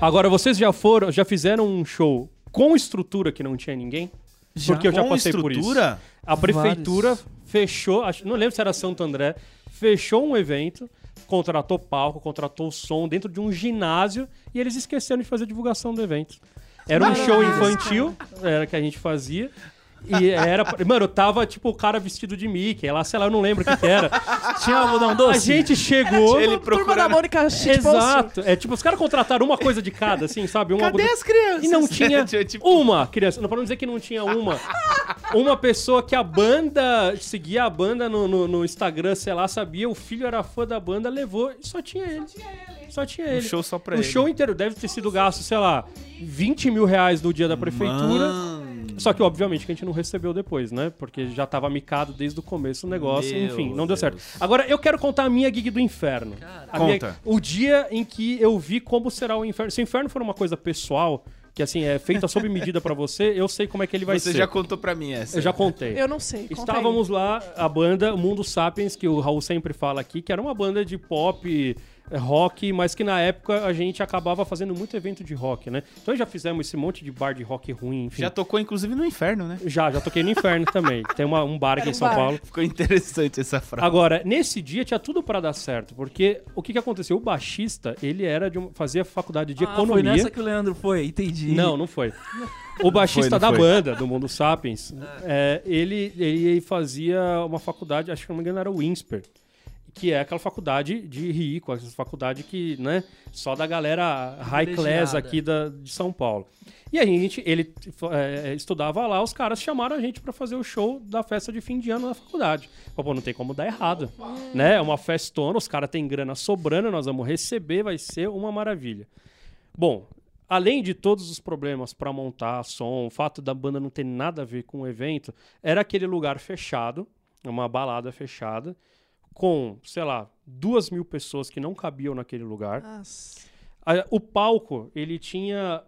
Agora, vocês já foram, já fizeram um show com estrutura que não tinha ninguém? Porque eu já Com passei por isso. estrutura? A prefeitura Vários. fechou, não lembro se era Santo André, fechou um evento, contratou palco, contratou som dentro de um ginásio e eles esqueceram de fazer a divulgação do evento. Era um show infantil, era que a gente fazia. E era. Mano, tava tipo o cara vestido de Mickey, lá, sei lá, eu não lembro o que, que era. Tinha algodão A doce? gente chegou. Ele Turma da procurando. Mônica Shitpost. Exato. É tipo, os caras contrataram uma coisa de cada, assim, sabe? Um Cadê algodão- as crianças? E não tinha tipo, uma criança. Não, pra não dizer que não tinha uma. Uma pessoa que a banda, seguia a banda no, no, no Instagram, sei lá, sabia, o filho era fã da banda, levou e só tinha ele. Só tinha ele. um show só pra o ele. show inteiro deve ter sido gasto, sei lá, 20 mil reais no dia da prefeitura. Mano. Só que, obviamente, que a gente não recebeu depois, né? Porque já tava micado desde o começo o negócio, Meu enfim, não deu Deus. certo. Agora, eu quero contar a minha gig do inferno. Cara. A minha- Conta. o dia em que eu vi como será o inferno. Se o inferno for uma coisa pessoal, que assim, é feita sob medida pra você, eu sei como é que ele vai Você ser. já contou pra mim essa. Eu já contei. Eu não sei. conta aí. Estávamos lá, a banda Mundo Sapiens, que o Raul sempre fala aqui, que era uma banda de pop, rock, mas que na época a gente acabava fazendo muito evento de rock, né? Então já fizemos esse monte de bar de rock ruim, enfim. Já tocou, inclusive, no inferno, né? Já, já toquei no Inferno também. Tem uma- um bar aqui em São bar. Paulo. Ficou interessante essa frase. Agora, nesse dia tinha tudo pra dar certo, porque o que que aconteceu? O baixista, ele era de um, fazia faculdade de Ah, economia. Foi nessa que o Leandro foi, entendi. Não, não foi. O baixista Foi, não da foi. banda, do Mundo Sapiens, é, ele, ele fazia uma faculdade, acho que não me engano era o Winsper, que é aquela faculdade de rico, essa faculdade que, né, só da galera high class aqui da, de São Paulo. E a gente, ele é, estudava lá, os caras chamaram a gente pra fazer o show da festa de fim de ano na faculdade. Pô, pô, não tem como dar errado, né? É uma festona, os caras têm grana sobrando, nós vamos receber, vai ser uma maravilha. Bom, além de todos os problemas para montar som, o fato da banda não ter nada a ver com o evento, era aquele lugar fechado, uma balada fechada, com, sei lá, duas mil pessoas que não cabiam naquele lugar. A- O palco, ele tinha,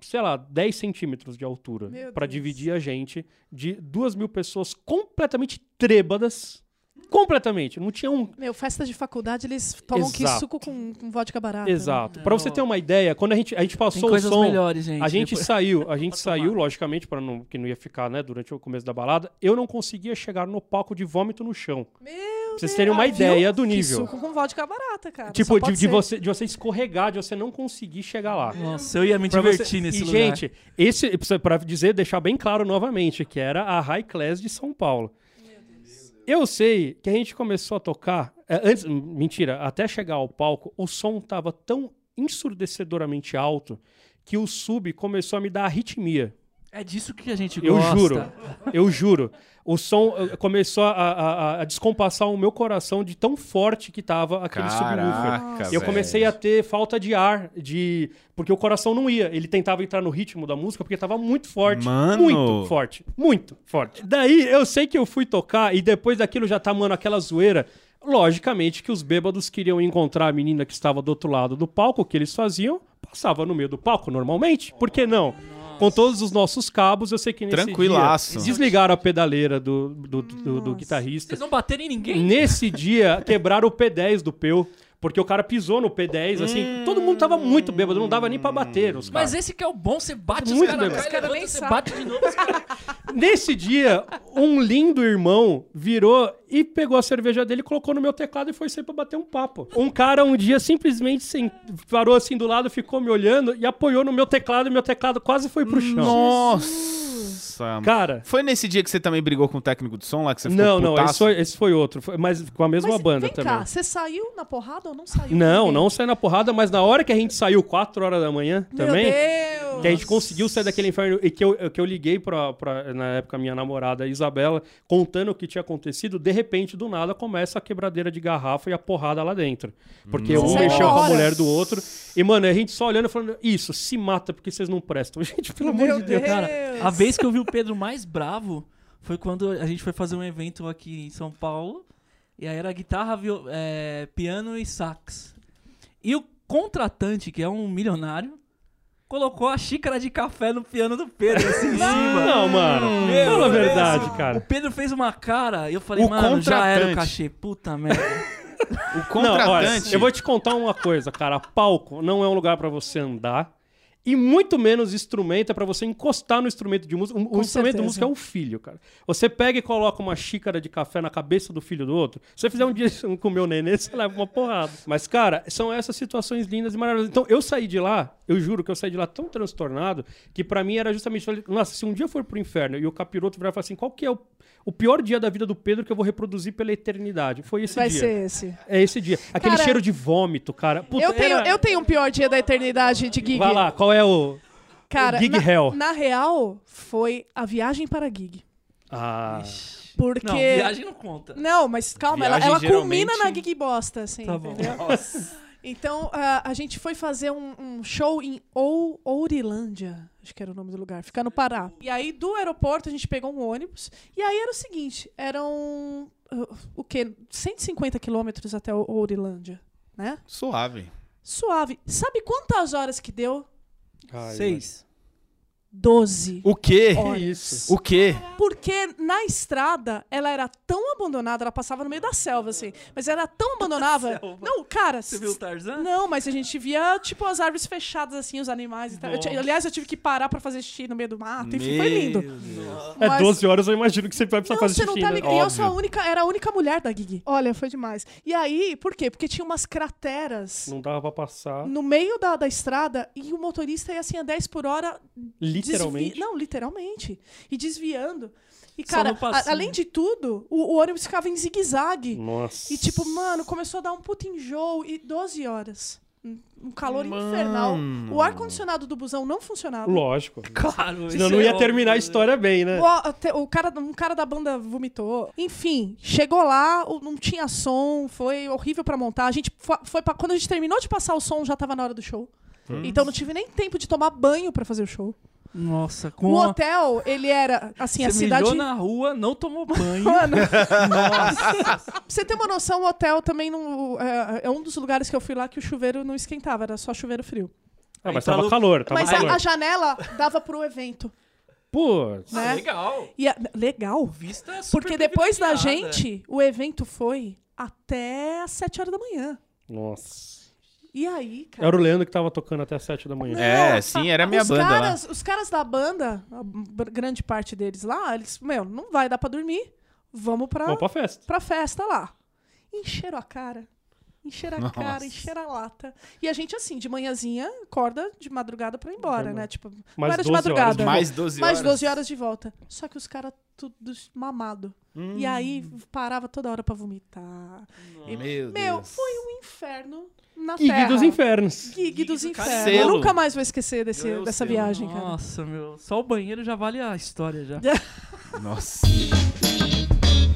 sei lá, 10 centímetros de altura para dividir a gente de duas mil pessoas completamente trêbadas. Completamente. Não tinha um Meu, festa de faculdade, eles tomam que Exato. suco com, com vodka barata. Exato. É, Pra você ó. ter uma ideia, quando a gente, a gente Tem passou o som, melhores, gente. a gente Depois- saiu, a gente saiu, tomar. logicamente, para não que não ia ficar, né, durante o começo da balada, eu não conseguia chegar no palco de vômito no chão. Meu Pra vocês terem uma Deus. ideia do Que nível. suco com vodka barata, cara. Tipo, de, de você, de você escorregar, de você não conseguir chegar lá. Nossa, eu ia me Pra divertir você- nesse e, lugar. gente, esse, pra dizer, deixar bem claro novamente, que era a High Class de São Paulo. Eu sei que a gente começou a tocar. é, antes, mentira, até chegar ao palco, o som tava tão ensurdecedoramente alto que o sub começou a me dar arritmia. É disso que a gente Eu gosta. juro, eu juro. O som começou a, a- a descompassar o meu coração de tão forte que tava aquele subwoofer. Caraca, E eu comecei a ter falta de ar, de porque o coração não ia. Ele tentava entrar no ritmo da música porque tava muito forte, Mano! muito forte, muito forte. Daí eu sei que eu fui tocar e depois daquilo já tá mano aquela zoeira. Logicamente que os bêbados queriam encontrar a menina que estava do outro lado do palco, o que eles faziam? Passava no meio do palco normalmente. Por que não? Com todos os nossos cabos, eu sei que nesse Tranquilaço. dia desligaram a pedaleira do, do, do- do guitarrista. Vocês não bateram em ninguém? Nesse dia, quebraram o P10 do Peu, porque o cara pisou no P10, assim, todo mundo tava muito bêbado, não dava nem pra bater os Mas caras. esse que é o bom, você bate Muito os caras, cara nem você bate de novo, os caras... Nesse dia, um lindo irmão virou e pegou a cerveja dele, colocou no meu teclado e foi sair pra bater um papo. Um cara um dia simplesmente sem- parou assim do lado, ficou me olhando e apoiou no meu teclado e meu teclado quase foi pro chão. Nossa. Cara, Foi nesse dia que você também brigou com o técnico de som lá, que você ficou não, não, putaço? esse foi, esse foi outro, foi- mas com a mesma Mas banda vem também. cá, você saiu na porrada ou não saiu? Não, Ninguém. não saiu na porrada, mas na hora que a gente saiu 4 horas da manhã Meu também, Deus. Que a gente conseguiu sair daquele inferno e que eu, que eu liguei pra, pra, na época, minha namorada Isabela, contando o que tinha acontecido, de repente, do nada, começa a quebradeira de garrafa e a porrada lá dentro. Porque um Nossa. mexeu com a mulher do outro. E, mano, a gente só olhando e falando, isso, se mata porque vocês não prestam. Gente, pelo amor de Deus. Deus. Cara, a vez que eu vi o Pedro mais bravo foi quando a gente foi fazer um evento aqui em São Paulo. E aí era guitarra, viol- é, piano e sax. E o contratante, que é um milionário, colocou a xícara de café no piano do Pedro, assim, em cima. Não, mano. Meu Fala a Deus. verdade, O cara. Pedro fez uma cara e eu falei, O mano, já era o contratante. cachê. Puta merda. O Não, contratante. olha, eu vou te contar uma coisa, cara. Palco não é um lugar pra você andar. E muito menos instrumento é pra você encostar no instrumento de música. O, Com instrumento de certeza. música é o filho, cara. Você pega e coloca uma xícara de café na cabeça do filho do outro. Se você fizer um dia com o meu nenê, você leva uma porrada. Mas, cara, são essas situações lindas e maravilhosas. Então, eu saí de lá, eu juro que eu saí de lá tão transtornado que pra mim era justamente. Nossa, se um dia eu for pro inferno e o capiroto virar e falar assim: qual que é o, o pior dia da vida do Pedro que eu vou reproduzir pela eternidade? Foi esse Vai dia. ser esse. É esse dia. Aquele Cara, cheiro de vômito, cara. Puta, eu, tenho, era- eu tenho um pior dia da eternidade de gig. Vai lá, qual é o. Cara, Gig na, Hell. na real, foi a viagem para gig. Ah. Porque. Não, viagem não conta. Não, mas calma, ela, Viagem, ela culmina geralmente- na gig bosta, assim. Tá bom. entendeu? Então, a, a gente foi fazer um, um show em Ou, Ourilândia, acho que era o nome do lugar, ficar no Pará. E aí, do aeroporto, a gente pegou um ônibus. E aí era o seguinte, eram, uh, o quê? 150 quilômetros até o- Ourilândia, né? Suave. Suave. Sabe quantas horas que deu? Ai, Seis. 12 O quê? Que horas. isso? O quê? Porque na estrada ela era tão abandonada, ela passava no meio da selva, assim. Mas era tão abandonada. Não, cara. Você viu o Tarzan? Não, mas a gente via, tipo, as árvores fechadas, assim, os animais e tal. Eu aliás, eu tive que parar pra fazer xixi no meio do mato. Enfim, foi lindo. Deus. É Mas- 12 horas, eu imagino que você vai precisar Não, fazer você não xixi, tá né? ligado. E eu sou a única, era a única mulher da Gig. Olha, foi demais. E aí, por quê? Porque tinha umas crateras Não dava pra passar, no meio da, da estrada e o motorista ia assim a 10 por hora literalmente. Desvi... Não, literalmente. E desviando. E, cara, a- além de tudo, o, o ônibus ficava em zigue-zague. Nossa. E, tipo, mano, começou a dar um puta enjoo. E 12 horas. Um calor Mano. infernal. O ar-condicionado do busão não funcionava. Lógico. Claro. Senão não é ia óbvio, terminar a né? história bem, né? O, o cara, um cara da banda vomitou. Enfim, chegou lá, não tinha som, foi horrível pra montar. A gente foi, foi pra, quando a gente terminou de passar o som, já tava na hora do show. Então não tive nem tempo de tomar banho pra fazer o show. Nossa, O com a... hotel, ele era assim, a Você cidade mijou na rua, não tomou banho. Mano, Nossa. pra você ter uma noção, o hotel também não. É, é um dos lugares que eu fui lá que o chuveiro não esquentava, era só chuveiro frio. Ah, mas tava calor, tava Mas calor. a, a janela dava pro evento. Putz. Né? Legal. E a- legal. Vista super Porque depois da gente, o evento foi até às 7 horas da manhã. Nossa. E aí, cara. Era o Leandro que tava tocando até as 7 da manhã. É, sim, era a minha os banda lá. caras, Os caras da banda, grande parte deles lá, eles, meu, não vai dar pra dormir. Vamos pra, Vamos pra festa. pra festa lá. Encheram a cara. Encheram a Nossa. cara, encheram a lata. E a gente, assim, de manhãzinha, acorda de madrugada pra ir embora, né? Tipo, Mais não era de 12 horas madrugada. de Mais 12 horas. Mais 12 horas de volta. Só que os caras tudo mamado. Hum. E aí parava toda hora pra vomitar. E, Meu meu, Deus. foi um inferno na Gig terra. dos infernos. Gig dos do infernos. Eu nunca mais vou esquecer desse, Eu dessa viagem, cara. Nossa, meu. Só o banheiro já vale a história já. Nossa.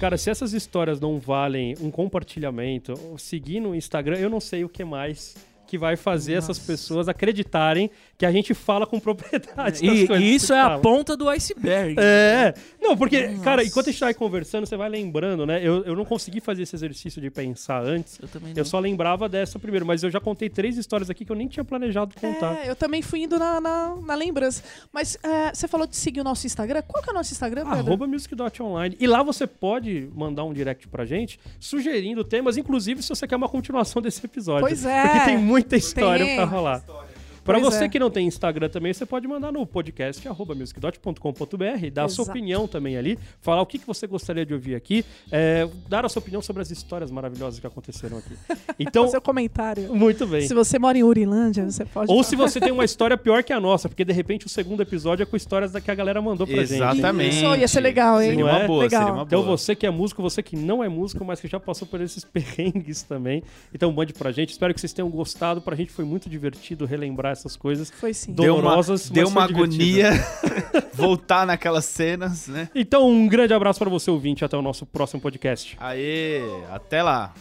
Cara, se essas histórias não valem um compartilhamento, seguir no Instagram, eu não sei o que mais que vai fazer essas Nossa. pessoas acreditarem que a gente fala com propriedade E, e isso é a ponta do iceberg. É. Não, porque, Nossa. cara, enquanto a gente vai conversando, você vai lembrando, né? Eu, eu não consegui fazer esse exercício de pensar antes. Eu também não. Eu só lembrava dessa primeiro, mas eu já contei três histórias aqui que eu nem tinha planejado contar. É, eu também fui indo na, na, na lembrança. Mas é, você falou de seguir o nosso Instagram. Qual que é o nosso Instagram, Pedro? Arroba music.online. E lá você pode mandar um direct pra gente, sugerindo temas, inclusive se você quer uma continuação desse episódio. Pois é. Porque tem muita história pra rolar. Pra Pois você é. que não tem Instagram também, você pode mandar no podcast arroba musicdot.com.br, dar a sua opinião também ali, falar o que, que você gostaria de ouvir aqui, é, dar a sua opinião sobre as histórias maravilhosas que aconteceram aqui. Então, Seu comentário. muito bem. Se você mora em Urilândia, você pode. Ou falar. se você tem uma história pior que a nossa, porque de repente o segundo episódio é com histórias da que a galera mandou pra gente. Exatamente. Isso, ia ser legal, hein? Seria uma é? boa, Legal. seria uma Então boa. você que é músico, você que não é músico, mas que já passou por esses perrengues também. Então mande pra gente. Espero que vocês tenham gostado. Pra gente foi muito divertido relembrar essas coisas. Foi sim. Do- Deu uma, dolorosas, deu uma agonia voltar naquelas cenas, né? Então um grande abraço pra você ouvinte. Até o nosso próximo podcast. Aê, até lá.